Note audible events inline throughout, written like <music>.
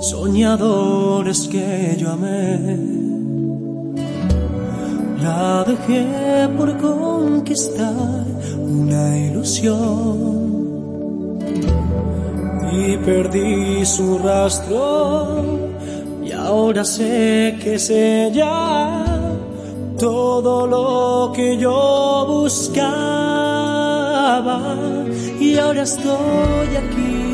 soñadores que yo amé. La dejé por conquistar una ilusión y perdí su rastro. Y ahora sé que es ella todo lo que yo buscaba. Y ahora estoy aquí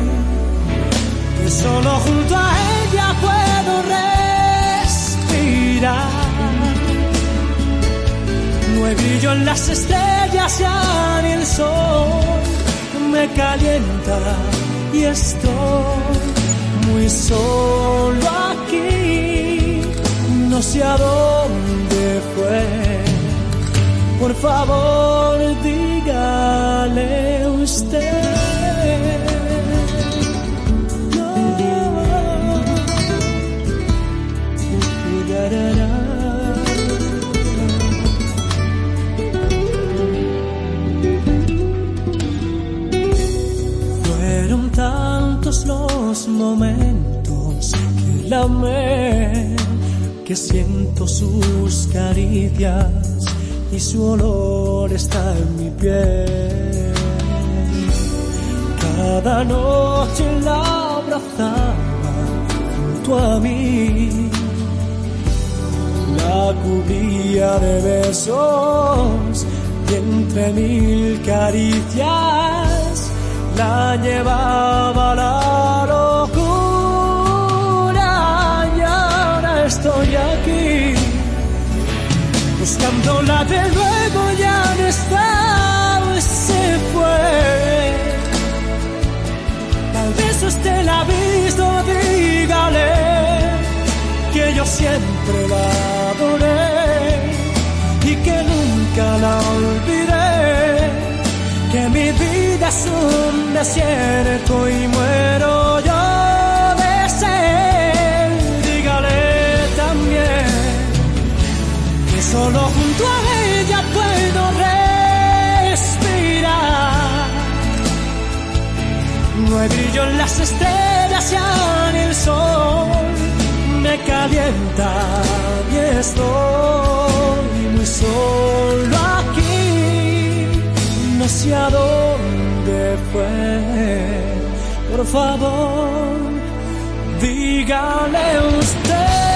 solo junto a ella puedo respirar. No hay brillo en las estrellas ya ni el sol me calienta y estoy muy solo aquí no sé a dónde fue. Por favor, dígale usted. Los momentos que la amé que siento sus caricias y su olor está en mi piel. Cada noche la abrazaba junto a mí, la cubría de besos y entre mil caricias la llevaba la locura. Y ahora estoy aquí buscándola de nuevo ya no está se fue. Tal vez usted la ha visto dígale que yo siempre la adoré y que nunca la olvidé desierto y muero yo de sed dígale también que solo junto a ella puedo respirar. No hay brillo en las estrellas ya en el sol me calienta y estoy muy solo aquí. No sé a dónde fue. Por favor, dígale usted.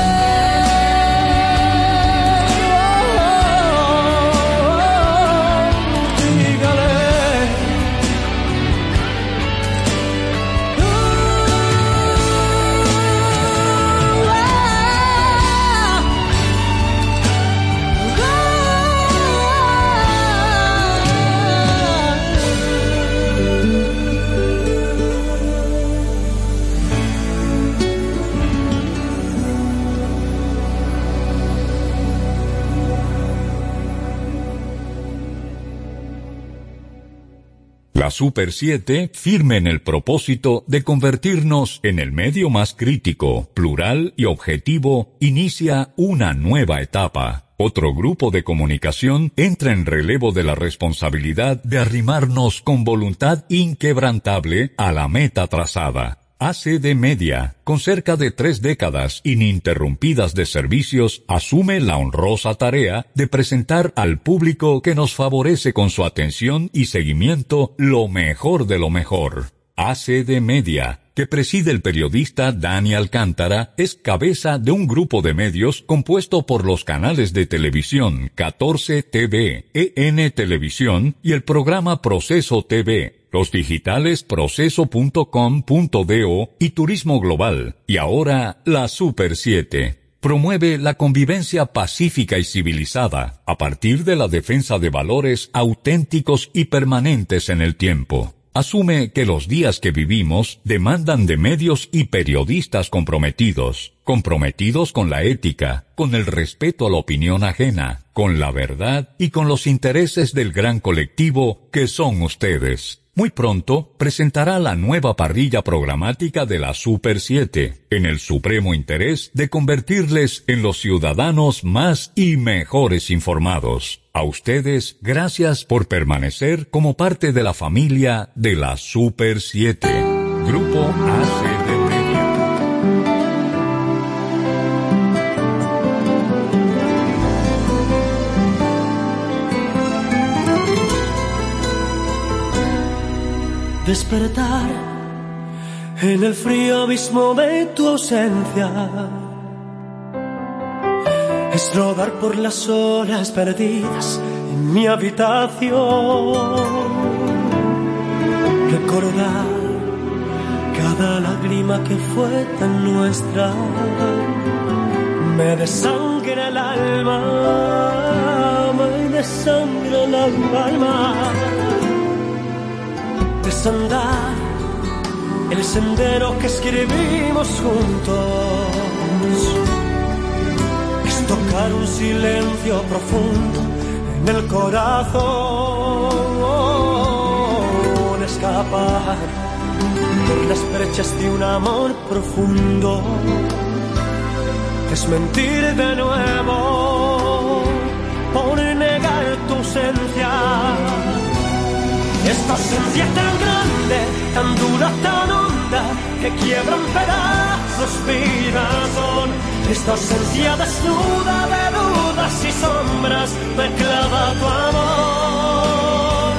Super 7, firme en el propósito de convertirnos en el medio más crítico, plural y objetivo, inicia una nueva etapa. Otro grupo de comunicación entra en relevo de la responsabilidad de arrimarnos con voluntad inquebrantable a la meta trazada. ACD Media, con cerca de tres décadas ininterrumpidas de servicios, asume la honrosa tarea de presentar al público que nos favorece con su atención y seguimiento lo mejor de lo mejor. ACD Media, que preside el periodista Dani Alcántara, es cabeza de un grupo de medios compuesto por los canales de televisión 14 TV, EN Televisión y el programa Proceso TV, los digitales proceso.com.do y Turismo Global, y ahora la Super 7. Promueve la convivencia pacífica y civilizada a partir de la defensa de valores auténticos y permanentes en el tiempo. Asume que los días que vivimos demandan de medios y periodistas comprometidos, comprometidos con la ética, con el respeto a la opinión ajena, con la verdad y con los intereses del gran colectivo que son ustedes. Muy pronto presentará la nueva parrilla programática de la Super 7, en el supremo interés de convertirles en los ciudadanos más y mejores informados. A ustedes, gracias por permanecer como parte de la familia de la Super 7. Grupo ACD despertar en el frío abismo de tu ausencia. Es rodar por las horas perdidas en mi habitación. Recordar cada lágrima que fue tan nuestra. Me desangra el alma, me desangra el alma desandar el sendero que escribimos juntos. Es tocar un silencio profundo en el corazón. Escapar por las brechas de un amor profundo. Es mentir de nuevo por negar tu ausencia esta ausencia tan grande, tan dura, tan honda, que quiebra en pedazos mi razón. Esta ausencia desnuda de dudas y sombras me clava tu amor.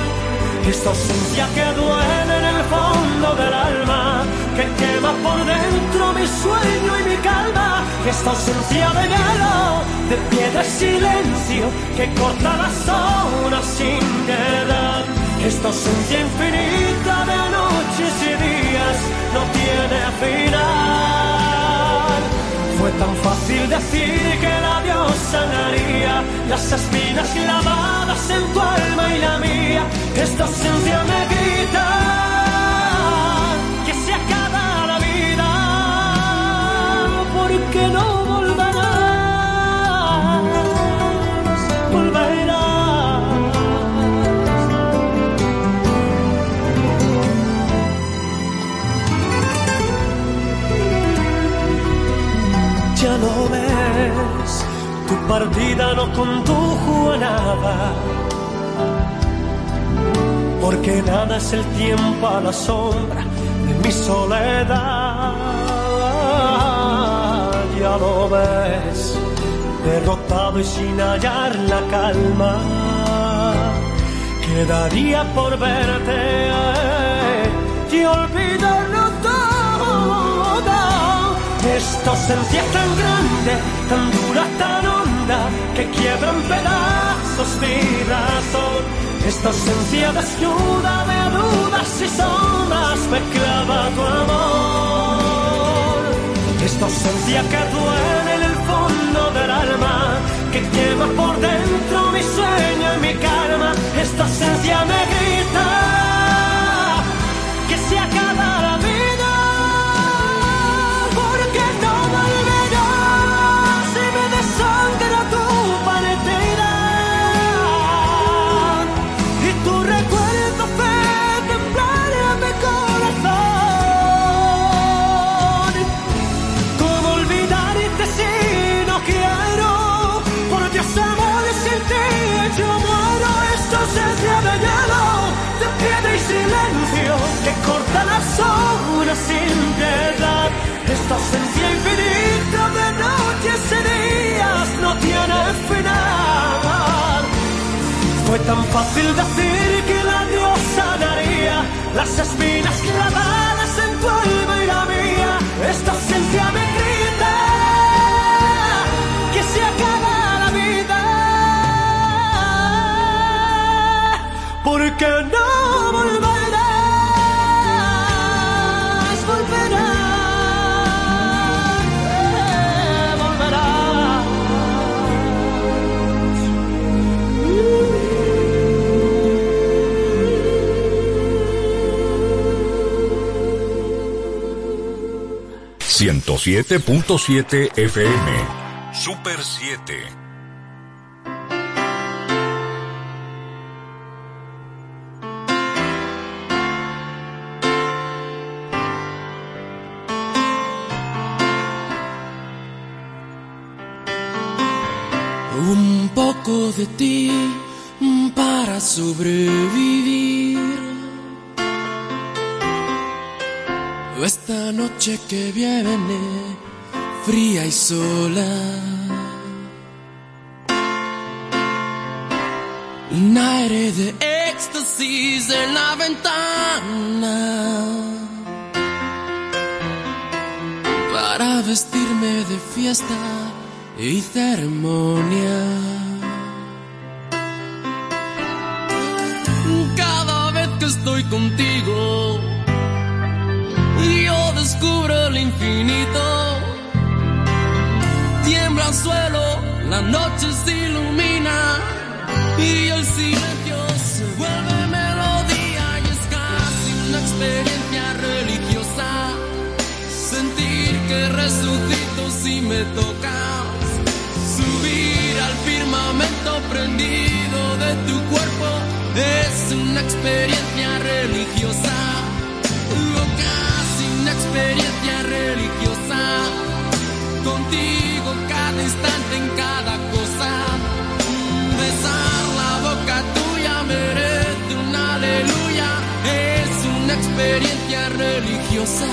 Esta ausencia que duele en el fondo del alma, que quema por dentro mi sueño y mi calma. Esta ausencia de hielo, de piedra y silencio, que corta las horas sin piedad. Esta ausencia infinita de noches y días no tiene final. Fue tan fácil decir que la Dios sanaría las espinas clavadas en tu alma y la mía. Esta ausencia me grita partida no condujo a nada, porque nada es el tiempo a la sombra de mi soledad. Ya lo ves, derrotado y sin hallar la calma, quedaría por verte y olvidarlo todo. Esta ausencia tan grande, tan dura, que quiebra en pedazos mi razón. Esta ausencia desnuda de dudas y sombras me clava tu amor. Esta ausencia que duele en el fondo del alma, que quema por dentro mi sueño y mi calma. Esta ausencia me grita que se acaba Esta ausencia infinita de noches y días no tiene final. Fue tan fácil decir que la Dios sanaría las espinas clavadas en tu alma y la mía. Esta ausencia me grita que se acaba la vida. Porque no 107.7 FM. Super 7. Un poco de ti para sobrevivir. Esta noche que viene, fría y sola. Un aire de éxtasis en la ventana. Para vestirme de fiesta y ceremonia. Cada vez que estoy contigo, descubro el infinito. Tiembla el suelo, la noche se ilumina y el silencio se vuelve melodía y es casi una experiencia religiosa. Sentir que resucito si me tocas. Subir al firmamento prendido de tu cuerpo es una experiencia religiosa. Una experiencia religiosa. Contigo cada instante en cada cosa. Besar la boca tuya merece un aleluya. Es una experiencia religiosa.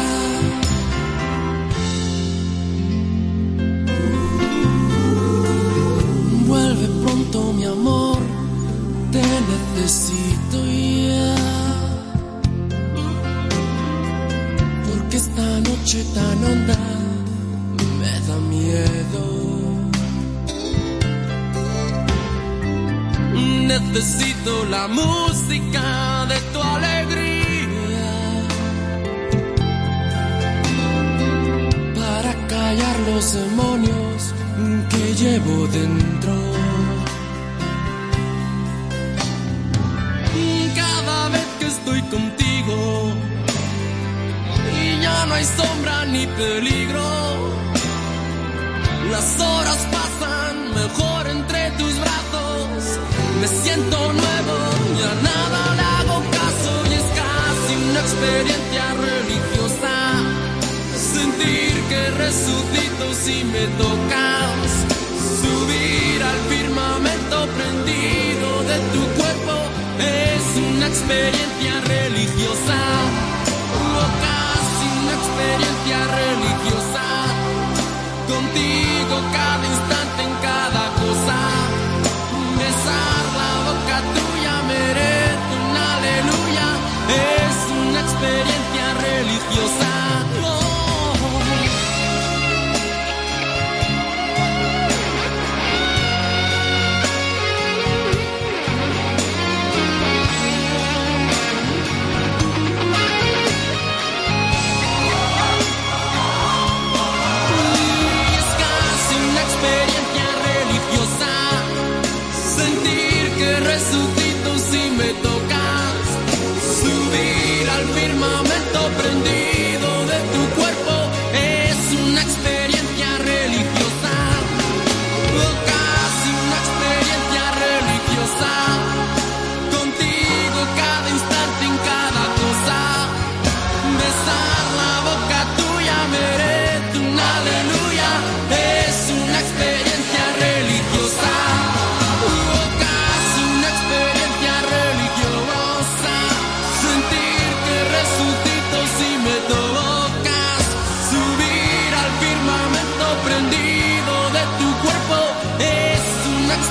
Vuelve pronto mi amor, te necesito ya. Esta noche tan honda me da miedo. Necesito la música de tu alegría para callar los demonios que llevo dentro. Cada vez que estoy contigo ya no hay sombra ni peligro, las horas pasan mejor entre tus brazos. Me siento nuevo, ya nada le hago caso y es casi una experiencia religiosa. Sentir que resucito si me tocas. Subir al firmamento prendido de tu cuerpo es una experiencia religiosa. Experiencia religiosa. Contigo cada instante en cada cosa. Besar la boca tuya merece un aleluya. Es una experiencia religiosa.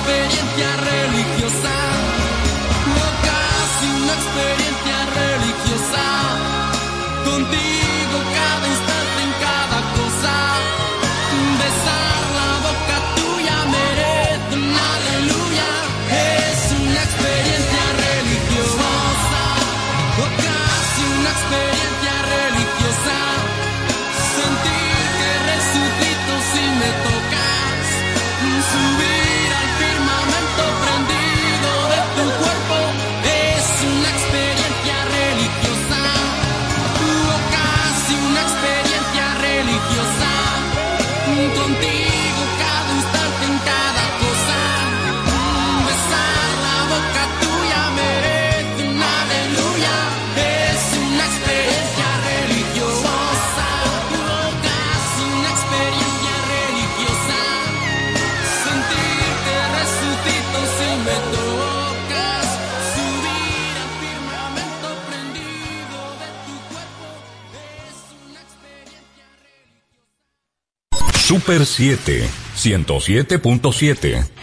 experiencia religiosa. Super 7, 107.7.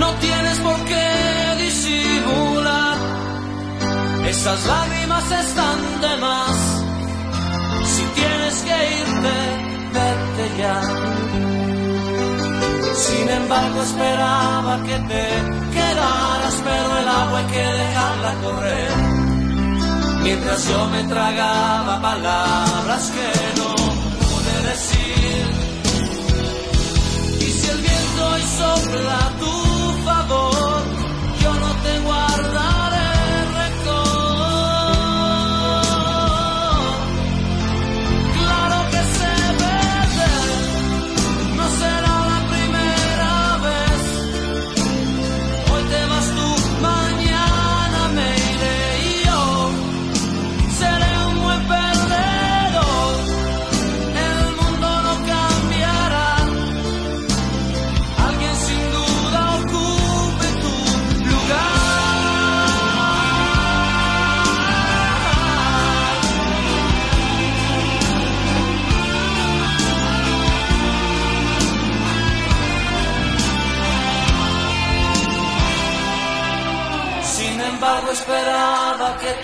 No tienes por qué disimular, esas lágrimas están de más. Si tienes que irte, vete ya. Sin embargo, esperaba que te quedaras, pero el agua hay que dejarla correr. Mientras yo me tragaba palabras que no pude decir. Y si el viento hoy sopla tu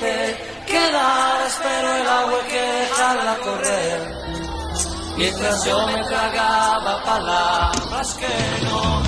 te quedaras, pero el agua que dejarla correr. Mientras yo me tragaba palabras que no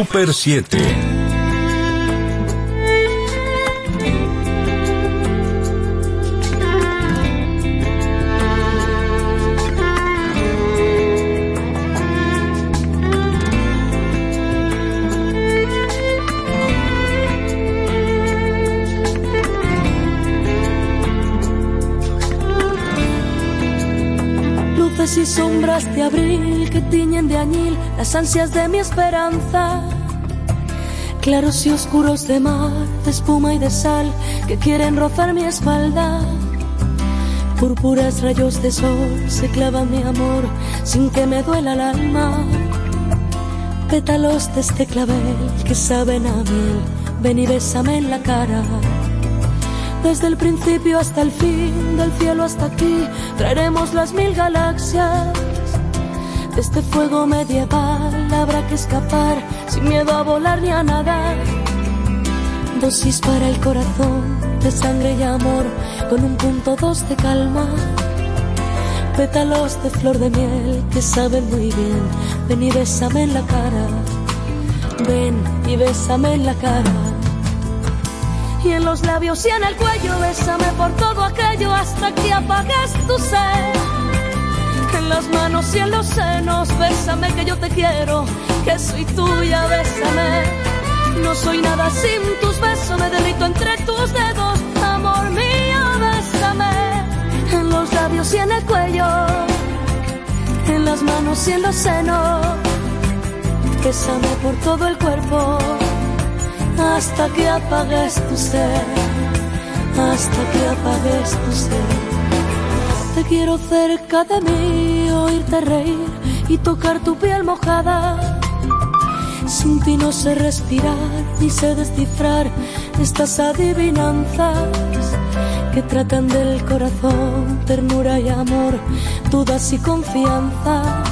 Super 7. Luces y sombras de abril que tiñen de añil las ansias de mi esperanza. Claros y oscuros de mar, de espuma y de sal que quieren rozar mi espalda. Púrpuras rayos de sol se clavan mi amor sin que me duela el alma. Pétalos de este clavel que saben a miel, ven y bésame en la cara. Desde el principio hasta el fin, del cielo hasta aquí, traeremos las mil galaxias. De este fuego medieval habrá que escapar sin miedo a volar ni a nadar. Dosis para el corazón de sangre y amor con un punto dos de calma. Pétalos de flor de miel que saben muy bien. Ven y bésame en la cara. Ven y bésame en la cara. Y en los labios y en el cuello, bésame por todo aquello hasta que apagues tu sed. Las manos y en los senos, bésame que yo te quiero, que soy tuya, bésame. No soy nada sin tus besos, me derrito entre tus dedos, amor mío, bésame. En los labios y en el cuello, en las manos y en los senos, bésame por todo el cuerpo hasta que apagues tu ser, hasta que apagues tu ser. Te quiero cerca de mí, oírte reír y tocar tu piel mojada. Sin ti no sé respirar ni sé descifrar estas adivinanzas que tratan del corazón, ternura y amor, dudas y confianza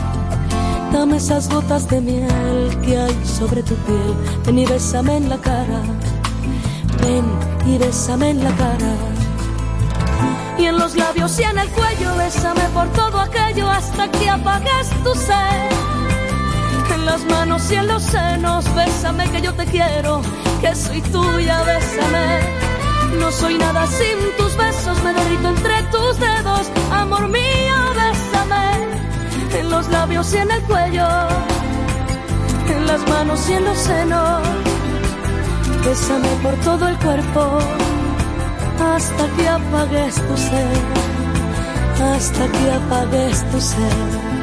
Dame esas gotas de miel que hay sobre tu piel. Ven y bésame en la cara. Ven y bésame en la cara. Y en los labios y en el cuello, bésame por todo aquello hasta que apagues tu sed. En las manos y en los senos, bésame que yo te quiero, que soy tuya, bésame. No soy nada sin tus besos, me derrito entre tus dedos, amor mío, bésame en los labios y en el cuello, en las manos y en los senos. Bésame por todo el cuerpo hasta que apagues tu ser, hasta que apagues tu ser.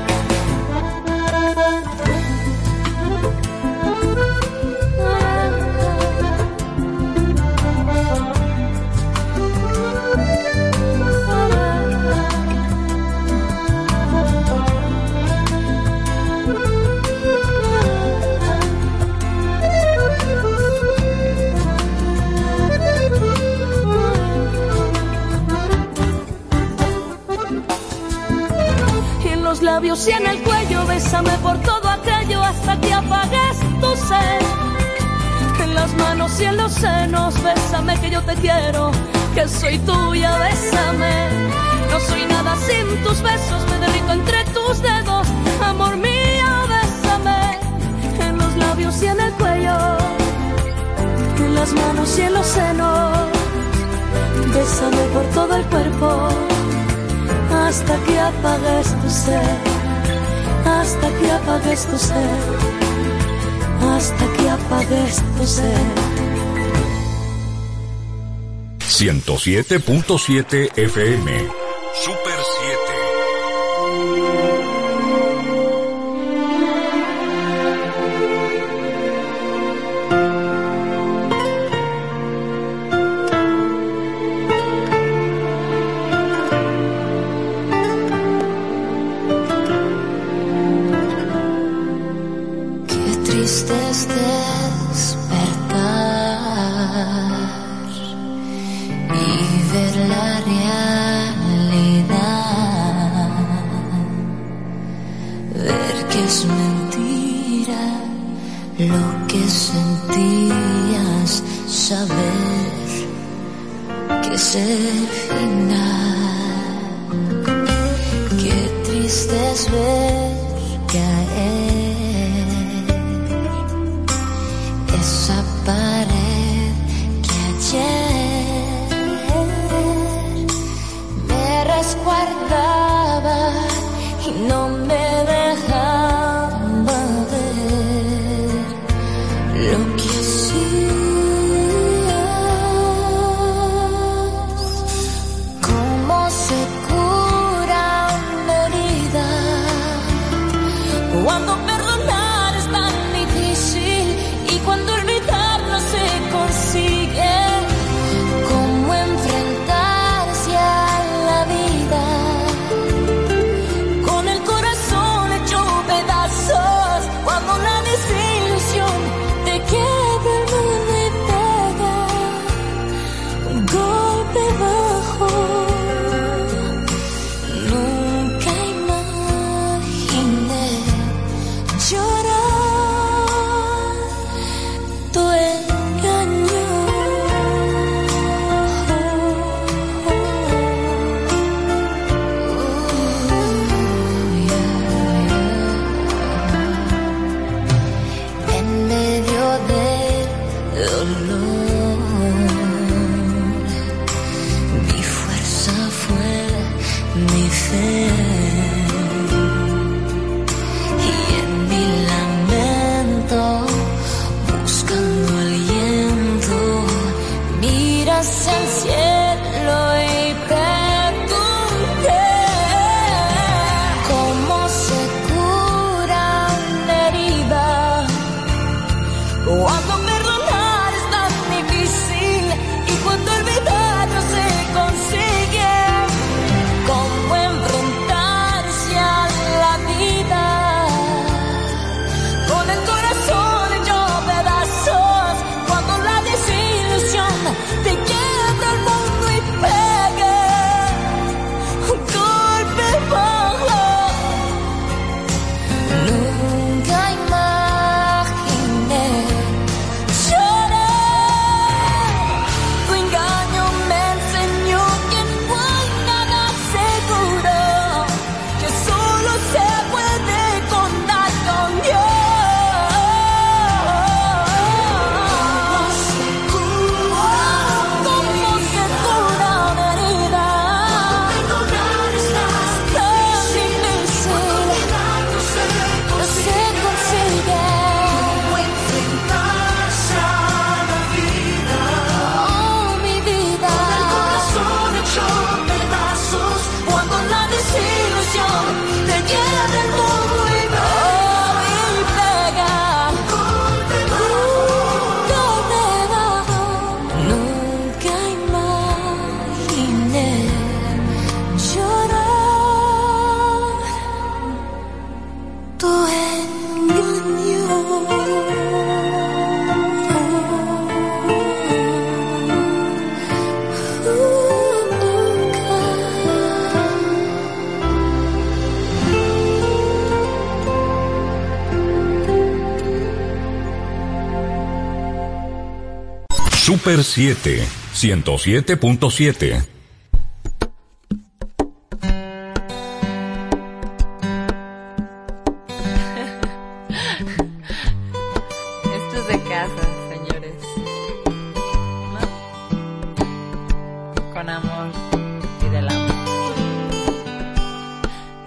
Labios y en el cuello, bésame por todo aquello hasta que apagues tu sed. En las manos y en los senos, bésame que yo te quiero, que soy tuya, bésame. No soy nada sin tus besos, me derrito entre tus dedos, amor mío, bésame. En los labios y en el cuello, en las manos y en los senos, bésame por todo el cuerpo hasta que apagues tu ser, hasta que apagues tu ser, hasta que apagues tu ser. 107.7 FM cuando perdí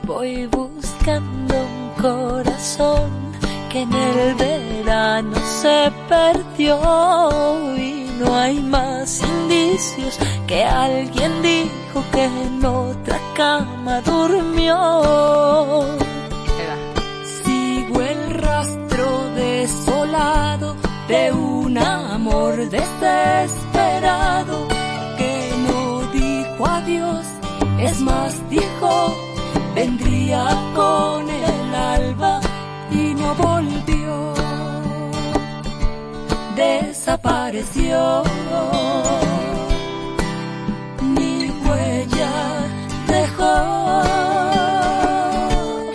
Voy buscando un corazón que en el verano se perdió y no hay más indicios que alguien dijo que en otra cama durmió. Sigo el rastro desolado de un amor desesperado que no dijo adiós, es más dijo vendría con el alba y no volvió. Desapareció. Ni huella dejó.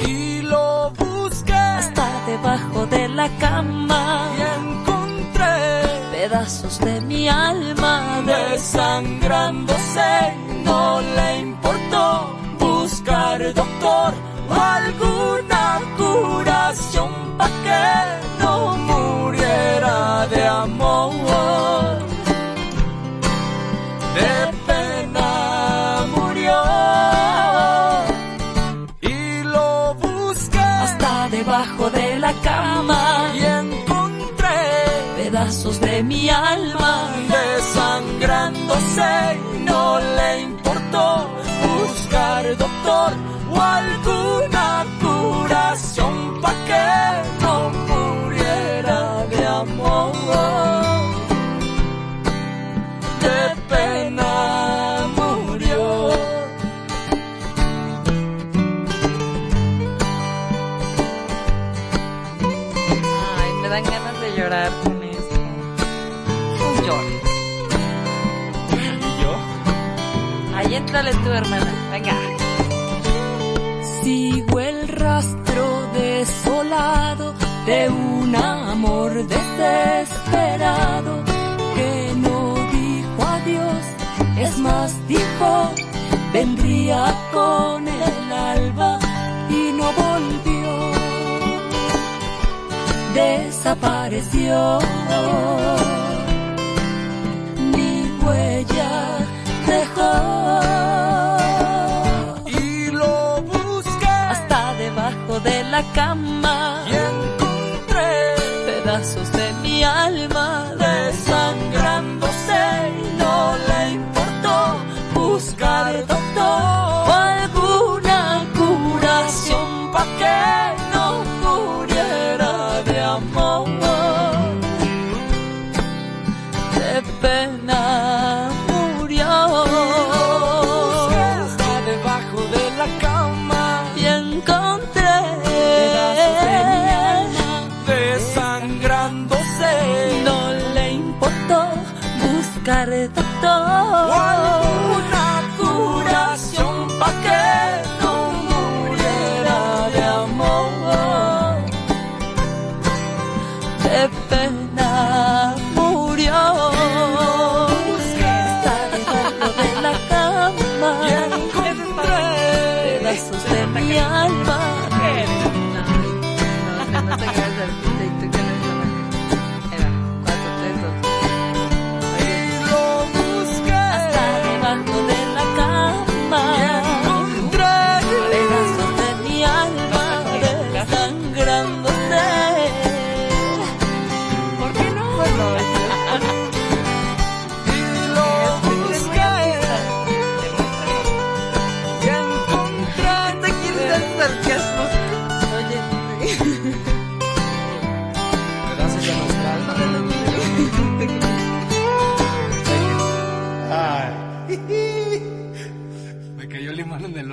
Y lo busqué hasta debajo de la cama. y encontré Pedazos de mi alma desangrándose. No le importó buscar doctor alguna de amor. De pena murió y lo busqué hasta debajo de la cama. y encontré Pedazos de mi alma desangrándose no le importó buscar doctor o hermana. Sigo el rastro desolado de un amor desesperado que no dijo adiós, es más dijo vendría con el alba y no volvió. Desapareció. Ni huella dejó debajo de la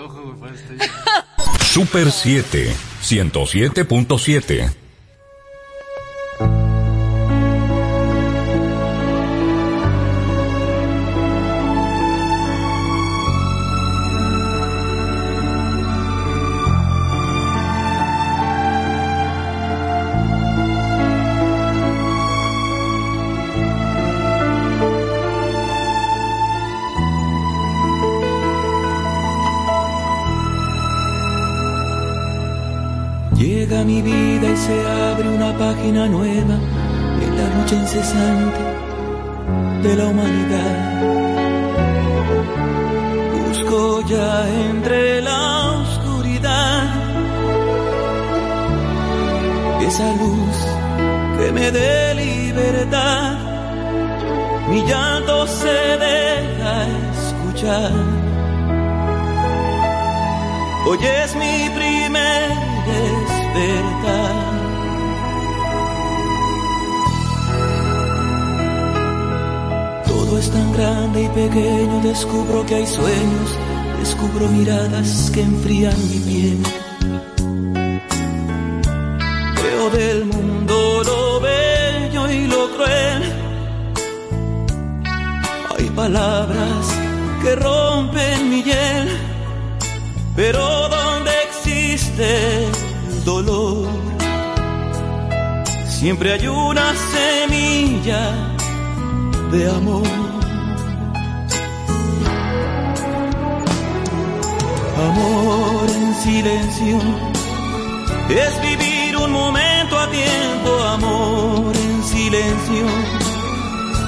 ojo güey <laughs> Super 7, 107.7.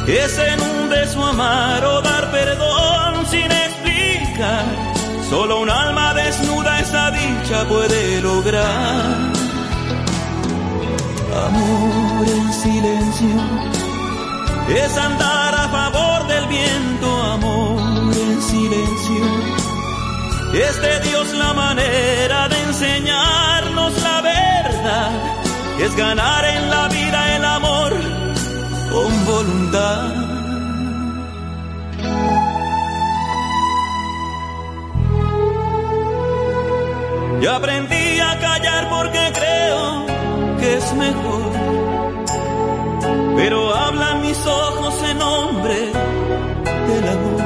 es en un beso amar o dar perdón sin explicar. Solo un alma desnuda esa dicha puede lograr. Amor en silencio es andar a favor del viento, amor en silencio. Es de Dios la manera de enseñarnos la verdad, es ganar en la voluntad. Y aprendí a callar porque creo que es mejor. Pero hablan mis ojos en nombre del amor.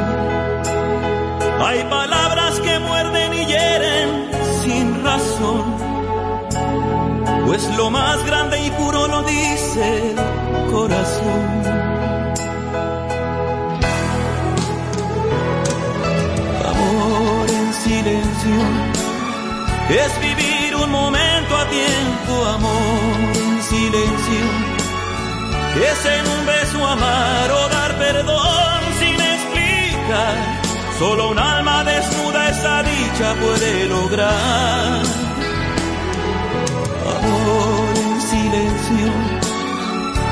Hay palabras que muerden y hieren sin razón. Pues lo más grande y puro lo dice Amor en silencio es vivir un momento a tiempo, amor en silencio. Es en un beso amar o dar perdón sin explicar. Solo un alma desnuda esa dicha puede lograr. Amor en silencio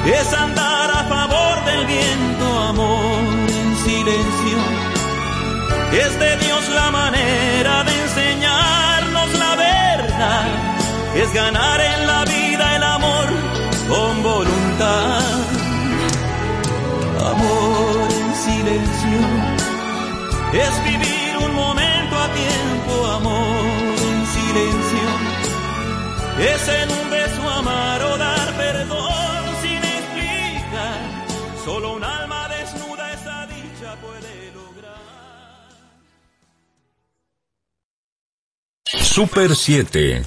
es andar a favor del viento, amor en silencio. Es de Dios la manera de enseñarnos la verdad, es ganar en la vida el amor con voluntad. Amor en silencio es vivir un momento a tiempo, amor en silencio. Es en Super 7.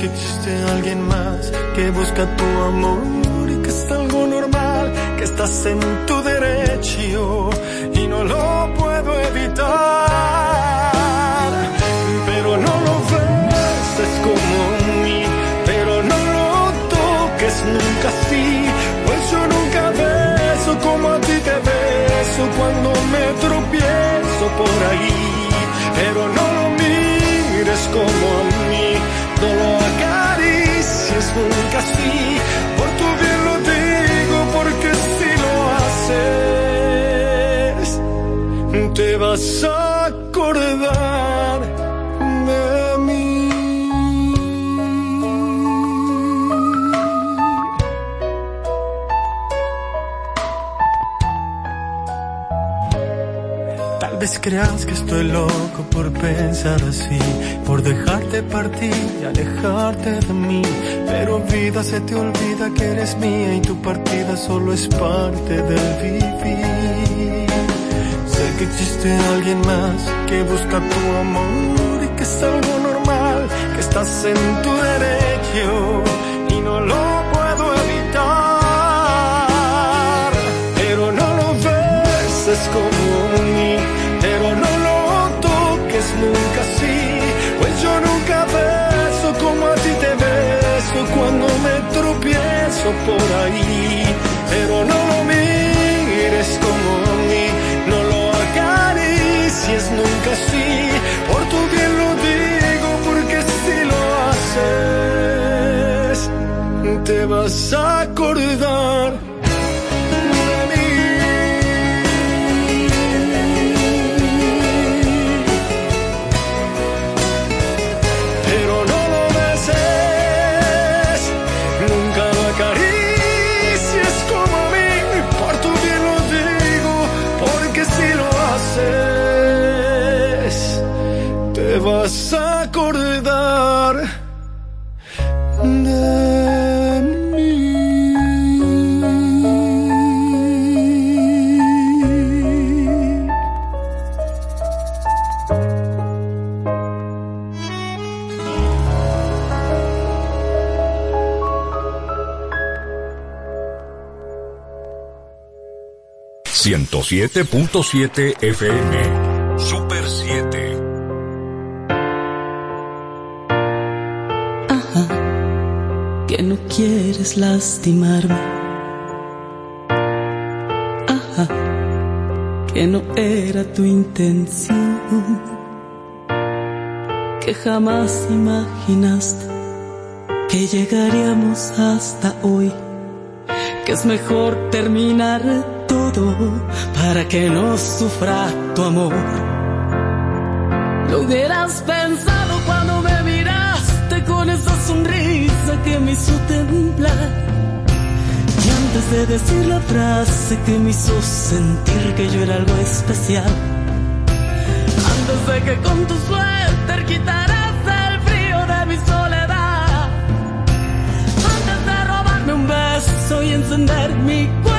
Que existe alguien más que busca tu amor y que es algo normal, que estás en tu derecho y no lo puedo evitar. Pero no lo ves, es como mí, pero no lo toques nunca así, pues yo nunca beso como a ti te beso cuando me tropiezo por ahí, pero no lo mires como a mí, Nunca un casi. Por tu bien lo digo, porque si lo haces, te vas a acordar. Creas que estoy loco por pensar así, por dejarte partir y alejarte de mí. Pero vida se te olvida que eres mía y tu partida solo es parte del vivir. Sé que existe alguien más que busca tu amor y que es algo normal, que estás en tu derecho y no lo puedo evitar. Pero no lo ves, es como por ahí, pero no lo mires como a mí, no lo acaricies nunca así, por tu bien lo digo porque si lo haces, te vas a ...107.7 FM... Super 7... que no quieres lastimarme. Ajá, que no era tu intención. Que jamás imaginaste que llegaríamos hasta hoy. Que es mejor terminar todo para que no sufra tu amor. Lo hubieras pensado cuando me miraste con esa sonrisa que me hizo temblar. Y antes de decir la frase que me hizo sentir que yo era algo especial. Antes de que con tu suéter quitaras el frío de mi soledad. Antes de robarme un beso y encender mi cuerpo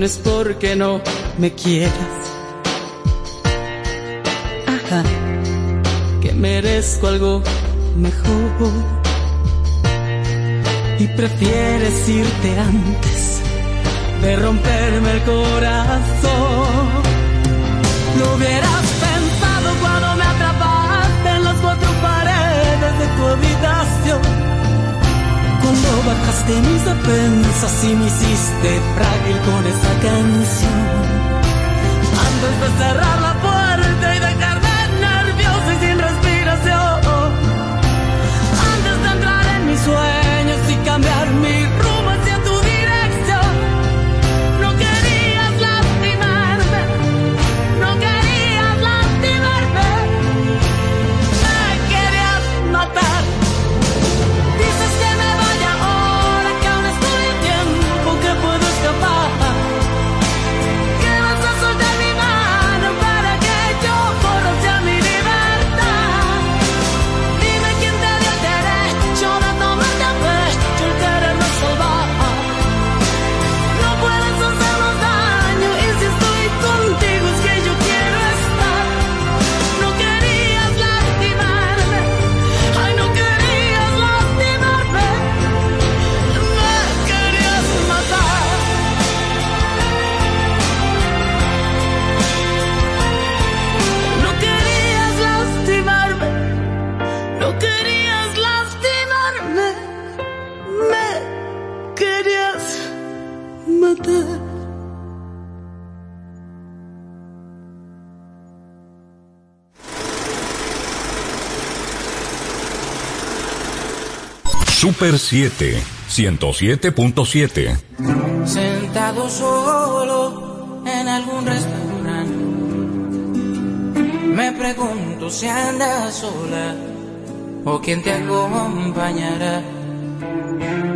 no es porque no me quieras. Ajá, que merezco algo mejor y prefieres irte antes de romperme el corazón. Lo hubieras pensado cuando me atrapaste en las cuatro paredes de tu habitación. Cuando bajaste mis defensas y me hiciste frágil con esa canción. Antes de cerrar la puerta Super 7, 107.7. Sentado solo en algún restaurante. Me pregunto si andas sola o quién te acompañará.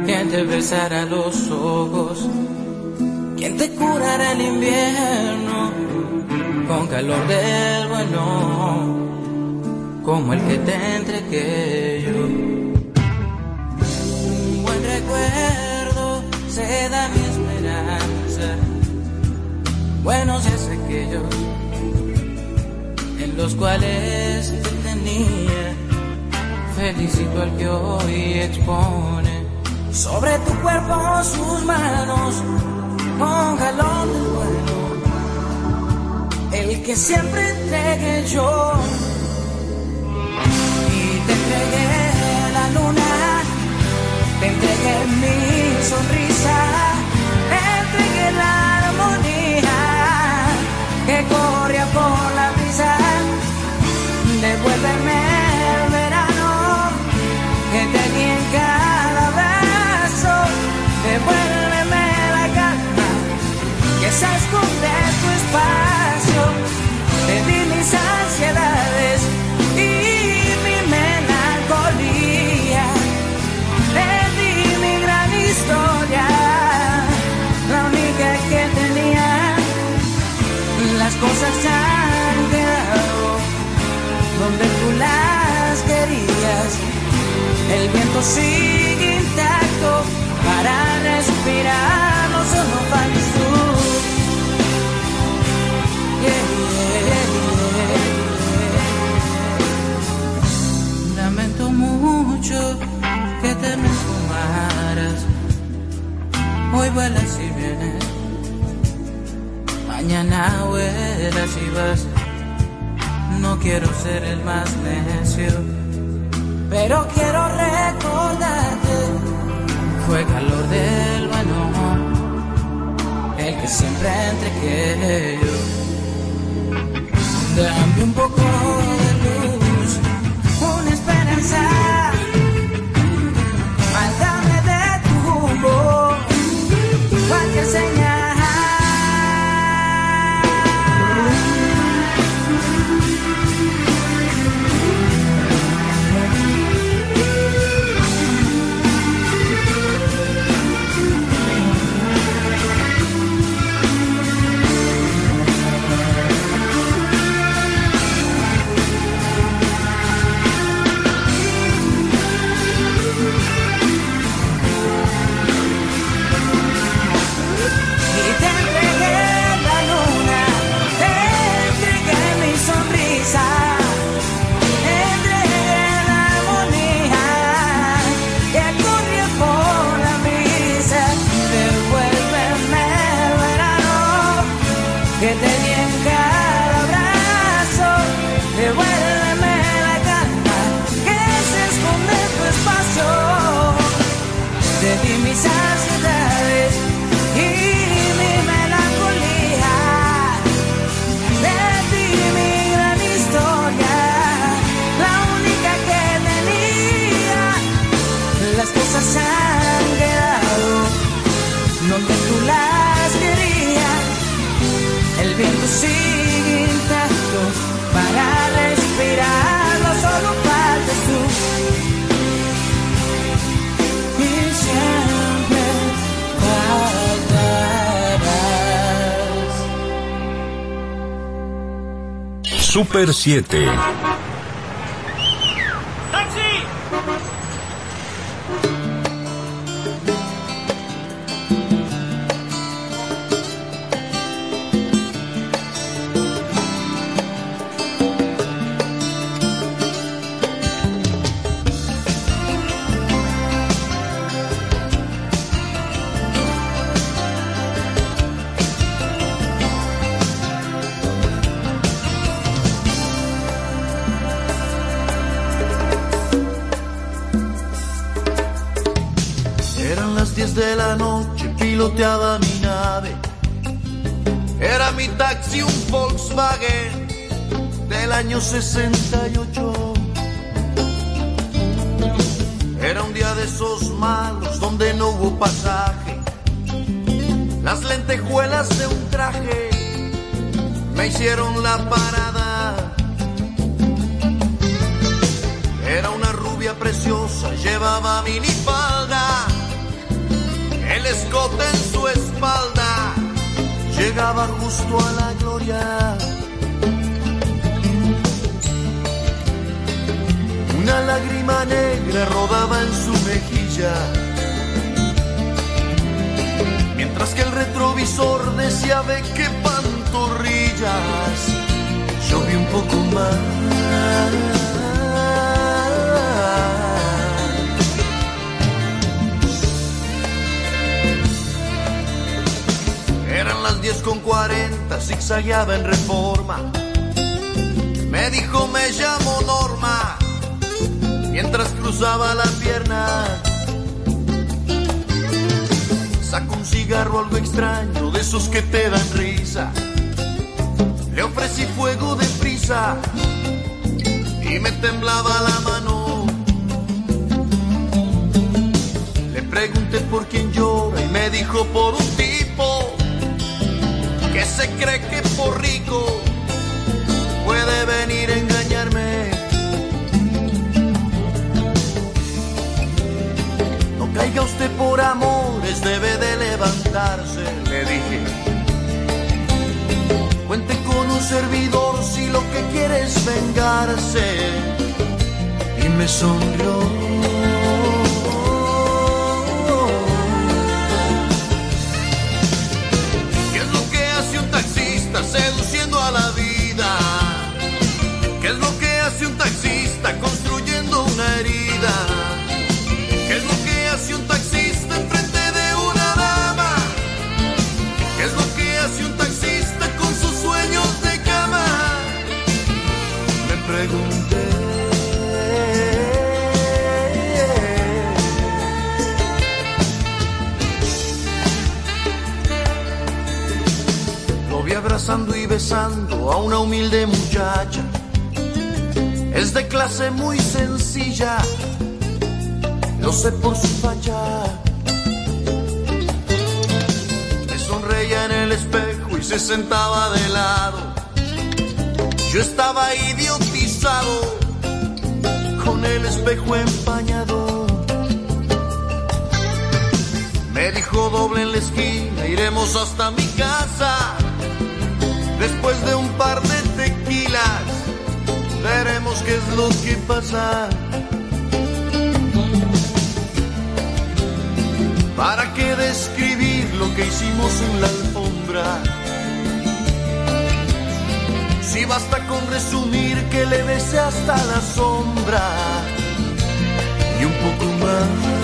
Quién te besará los ojos. Quién te curará el invierno con calor del bueno como el que te entregué yo. Recuerdo se da mi esperanza. Buenos días aquellos en los cuales te tenía. Felicito al que hoy expone sobre tu cuerpo sus manos con jalón del bueno. El que siempre entregué yo te entregué la luna, te entregué mi sonrisa, te entregué la armonía que corría por la brisa. Devuélveme cosas han quedado donde tú las querías. El viento sigue intacto para respirar, no solo faltas tú. Yeah, yeah, yeah. Lamento mucho que te me fumaras. Hoy vuelas y vienes, mañana vuelas y vas. No quiero ser el más necio, pero quiero recordarte. Fue calor del bueno, el que siempre entregué yo. Dame un poco de luz, una esperanza. Mándame de tu humor, cualquier señal. Super 7, Las lentejuelas de un traje me hicieron la parada. Era una rubia preciosa, llevaba minifalda, el escote en su espalda, llegaba justo a la gloria. Una lágrima negra rodaba en su mejilla. Mientras que el retrovisor decía ve qué pantorrillas. Yo vi un poco más. Eran las 10 con 40, zigzagueaba en reforma. Me dijo me llamo Norma mientras cruzaba la pierna. Sacó un cigarro algo extraño, de esos que te dan risa. Le ofrecí fuego de prisa y me temblaba la mano. Le pregunté por quién llora y me dijo por un tipo que se cree que por rico puede venir a No caiga usted por amores, debe de levantarse, le dije. Cuente con un servidor si lo que quiere es vengarse. Y me sonrió. ¿Qué es lo que hace un taxista seduciendo a la vida? ¿Qué es lo que hace un taxista construyendo Clase muy sencilla lo sé por su facha. Me sonreía en el espejo y se sentaba de lado. Yo estaba idiotizado con el espejo empañado. Me dijo doble en la esquina, iremos hasta mi casa. Después de un par de tequilas, veremos qué es lo que pasa. ¿Para qué describir lo que hicimos en la alfombra? Si basta con resumir que le besé hasta la sombra y un poco más.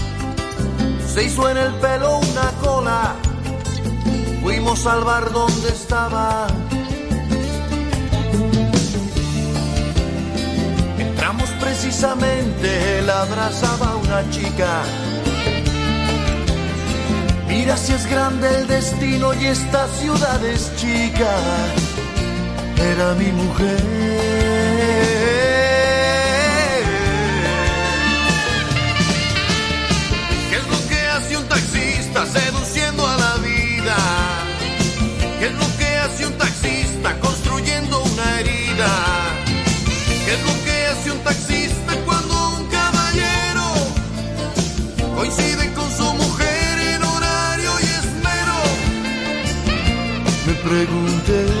Se hizo en el pelo una cola, fuimos al bar donde estaba. Entramos precisamente, él abrazaba a una chica. Mira si es grande el destino y esta ciudad es chica. Era mi mujer. Seduciendo a la vida? ¿Qué es lo que hace un taxista construyendo una herida? ¿Qué es lo que hace un taxista cuando un caballero coincide con su mujer en horario y esmero? Me pregunté.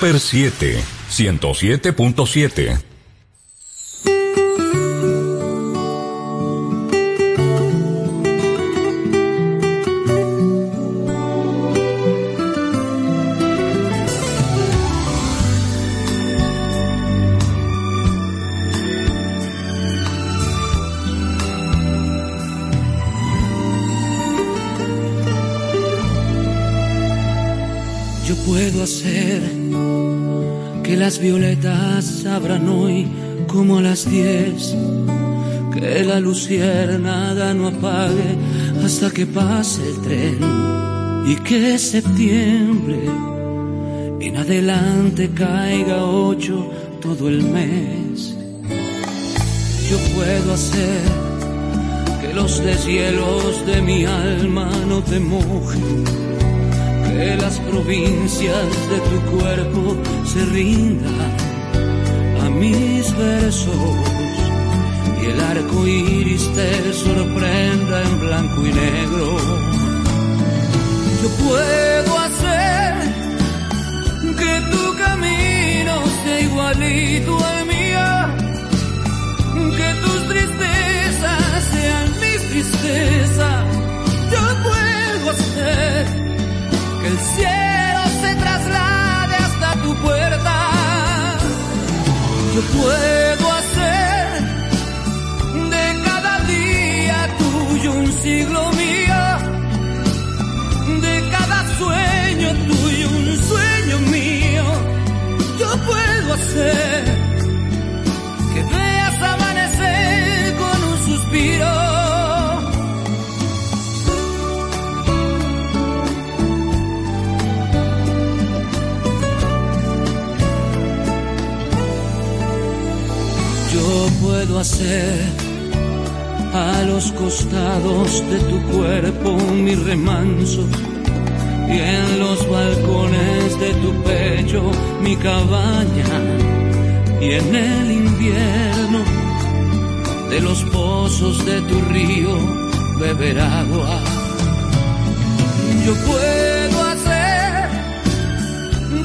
Super 7, 107.7. Yo puedo hacer que las violetas abran hoy como las diez, que la luciérnaga no apague hasta que pase el tren y que septiembre en adelante caiga ocho todo el mes. Yo puedo hacer que los deshielos de mi alma no te mojen que las provincias de tu cuerpo se rindan a mis versos y el arco iris te sorprenda en blanco y negro. Yo puedo hacer que tu camino sea igualito al mío, que tus tristezas sean mis tristezas. El cielo se traslade hasta tu puerta. Yo puedo hacer de cada día tuyo un siglo mío, de cada sueño tuyo un sueño mío. Yo puedo hacer puedo hacer a los costados de tu cuerpo mi remanso y en los balcones de tu pecho mi cabaña y en el invierno de los pozos de tu río beber agua. Yo puedo hacer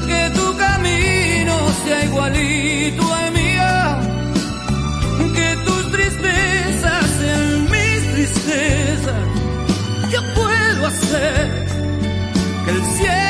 que tu camino sea igualito al hacer que el cielo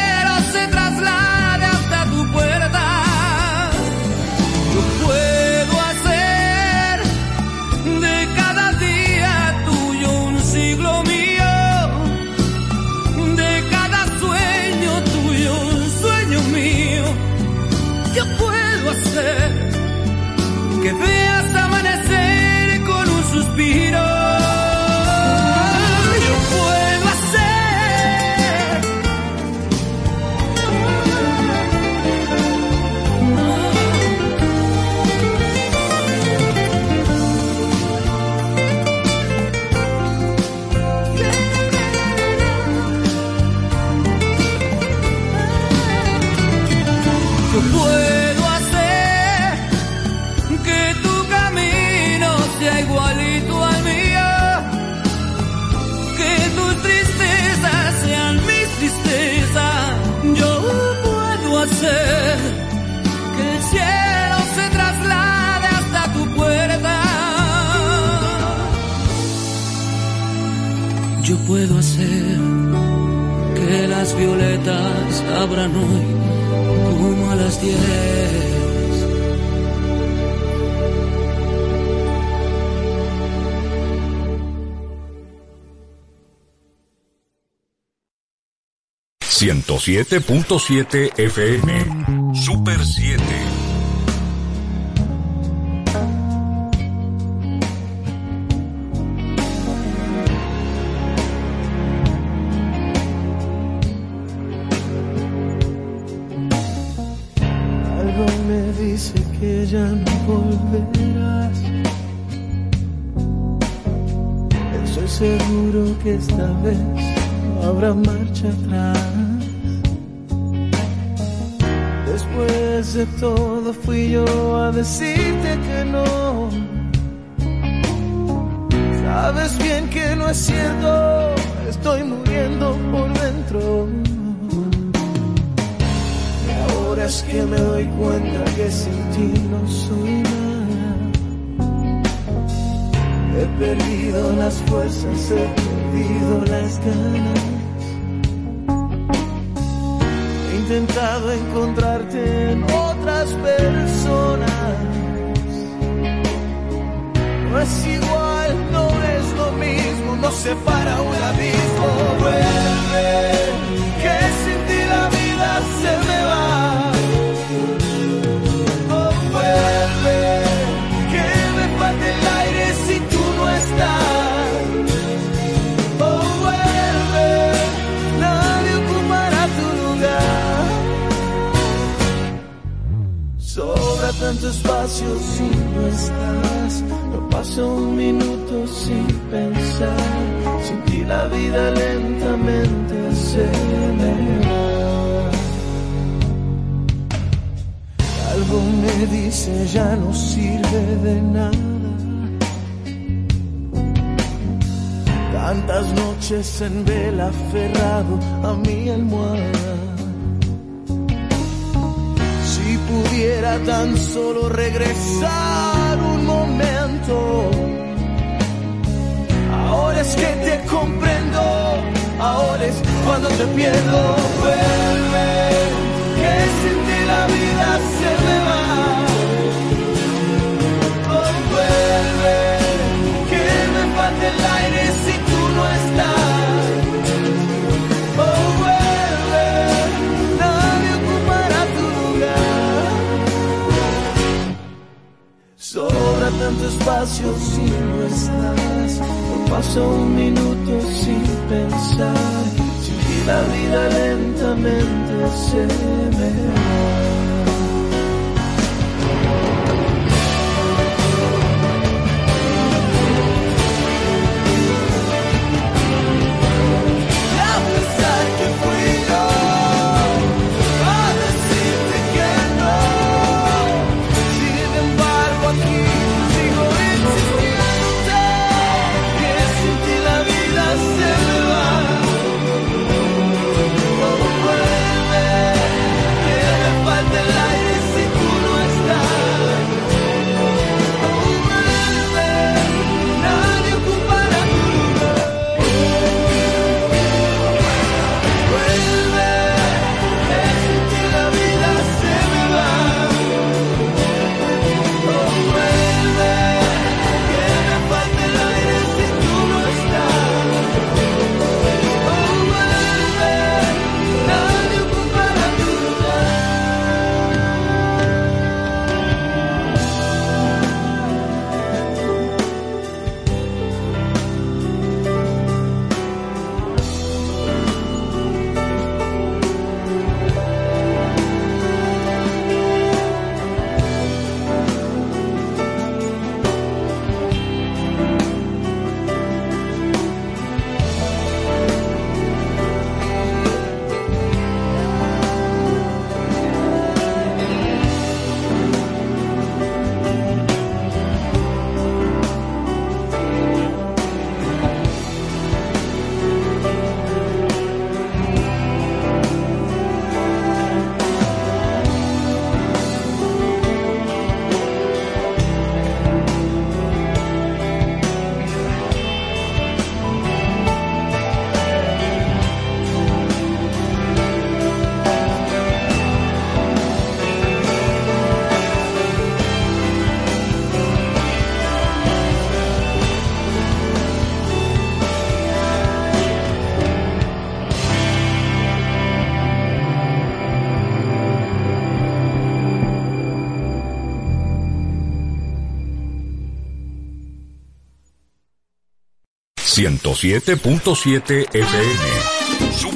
abran hoy como a las diez. Ciento siete punto siete FM. Que ya no volverás. Estoy seguro que esta vez no habrá marcha atrás. Después de todo fui yo a decirte que no. Sabes bien que no es cierto, estoy muriendo por dentro. Es que me doy cuenta que sin ti no soy nada. He perdido las fuerzas, he perdido las ganas. He intentado encontrarte en otras personas. No es igual, no es lo mismo, nos separa un abismo. Vuelve, que sin ti la vida se me va. Que me falta el aire si tú no estás. Oh, vuelve, nadie ocupará tu lugar. Sobra tanto espacio si no estás. No paso un minuto sin pensar. Sin ti la vida lentamente se me va. Algo me dice ya no sirve de nada. Tantas noches en vela aferrado a mi almohada. Si pudiera tan solo regresar un momento. Ahora es que te comprendo, ahora es cuando te pierdo. Vuelve, que sin la vida se me va. Oh, vuelve, que me falta el aire si tú no estás. Oh, vuelve, nadie ocupará tu lugar. Sobra tanto espacio si no estás. No paso un minuto sin pensar. La vida lentamente se me va. FM. Super 100.